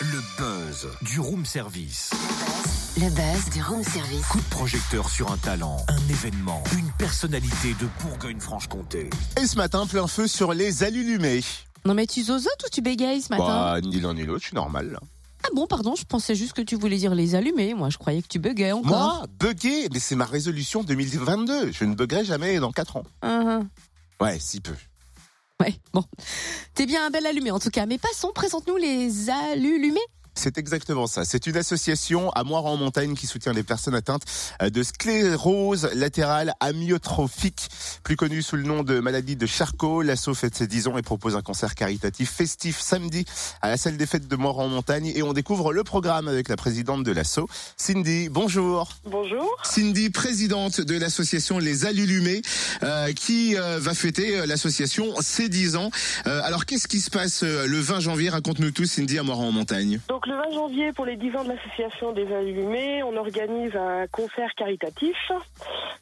Le buzz du room service. Le buzz du room service. Coup de projecteur sur un talent, un événement, une personnalité de Bourgogne-Franche-Comté. Et ce matin, plein feu sur les allumés. Non mais tu zozotes ou tu bégayes ce matin Bah, ni l'un ni l'autre, je suis normal. là. Ah bon, pardon, je pensais juste que tu voulais dire les allumer. Moi, je croyais que tu bégayais encore. Moi, bugger, mais c'est ma résolution 2022. Je ne buggerai jamais dans 4 ans. Ah, Ouais, si peu. Ouais, bon. T'es bien un bel allumé en tout cas. Mais passons, présente-nous les allumés. C'est exactement ça. C'est une association à Moire en montagne qui soutient les personnes atteintes euh, de sclérose latérale amyotrophique, plus connue sous le nom de maladie de Charcot. L'asso fête ses 10 ans et propose un concert caritatif festif samedi à la salle des fêtes de Moire en montagne. Et on découvre le programme avec la présidente de l'asso, Cindy. Bonjour. Bonjour. Cindy, présidente de l'association Les Allumés, euh, qui euh, va fêter euh, l'association ses 10 ans. Euh, alors, qu'est-ce qui se passe le 20 janvier? Raconte-nous tout, Cindy, à Moire en montagne. Donc le 20 janvier, pour les 10 ans de l'association des Allumés, on organise un concert caritatif.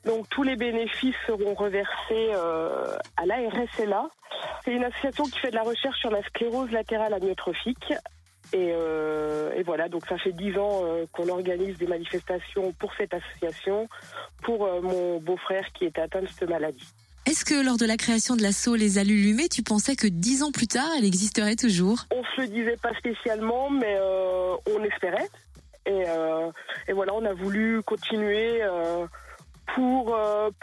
Donc tous les bénéfices seront reversés euh, à la RSLA. C'est une association qui fait de la recherche sur la sclérose latérale amyotrophique. Et, euh, voilà, donc ça fait 10 ans euh, qu'on organise des manifestations pour cette association, pour mon beau-frère qui est atteint de cette maladie. Est-ce que lors de la création de l'assaut Les Allumés, tu pensais que dix ans plus tard, elle existerait toujours? On se le disait pas spécialement, mais euh, on espérait. Et, euh, et voilà, on a voulu continuer euh, pour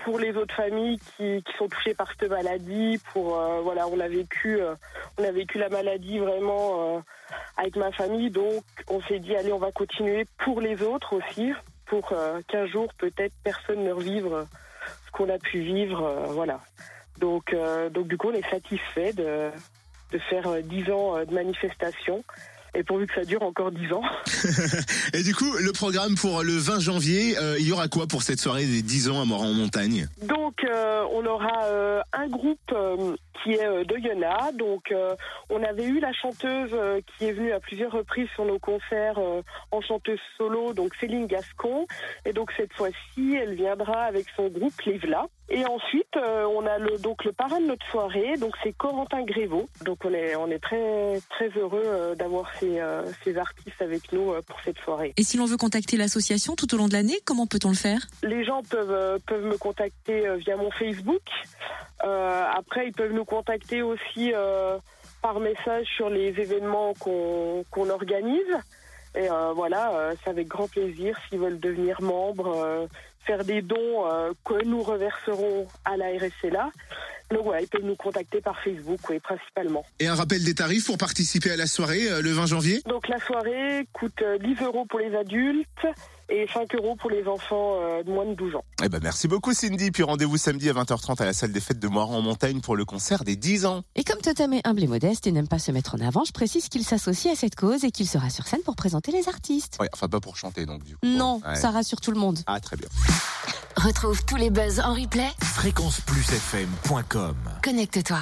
pour les autres familles qui, qui sont touchées par cette maladie. Pour voilà, on a vécu on a vécu la maladie vraiment avec ma famille, donc on s'est dit allez, on va continuer pour les autres aussi, pour qu'un jour peut-être personne ne revive qu'on a pu vivre, euh, voilà. Donc euh, donc du coup, on est satisfait de de faire euh, 10 ans euh, de manifestation. Et pourvu que ça dure encore 10 ans. Et du coup, le programme pour le 20 janvier, euh, il y aura quoi pour cette soirée des 10 ans à Moire en montagne Donc, euh, on aura euh, un groupe qui est euh, de Yona. Donc, euh, on avait eu la chanteuse euh, qui est venue à plusieurs reprises sur nos concerts euh, en chanteuse solo, donc Céline Gascon. Et donc, cette fois-ci, elle viendra avec son groupe Livla. Et ensuite, euh, on a le, donc le parrain de notre soirée, donc c'est Corentin Grévaux. Donc, on est, on est très, très heureux euh, d'avoir ces, euh, ces artistes avec nous euh, pour cette soirée. Et si l'on veut contacter l'association tout au long de l'année, comment peut-on le faire? Les gens peuvent euh, peuvent me contacter euh, via mon Facebook. Euh, après, ils peuvent nous contacter aussi euh, par message sur les événements qu'on qu'on organise. Et euh, voilà, c'est avec grand plaisir s'ils veulent devenir membres, faire des dons que nous reverserons à la RSLA. Donc voilà, ils peuvent nous contacter par Facebook, oui, principalement. Et un rappel des tarifs pour participer à la soirée euh, le 20 janvier? Donc la soirée coûte euh, 10 euros pour les adultes et 5 euros pour les enfants euh, de moins de 12 ans. Eh ben merci beaucoup Cindy, puis rendez-vous samedi à 20h30 à la salle des fêtes de Moire en montagne pour le concert des 10 ans. Et comme Totem est humble et modeste et n'aime pas se mettre en avant, je précise qu'il s'associe à cette cause et qu'il sera sur scène pour présenter les artistes. Ouais, enfin pas pour chanter donc du coup. Non, Ouais. ça rassure tout le monde. Ah très bien. Retrouve tous les buzz en replay. Fréquenceplusfm.com Connecte-toi.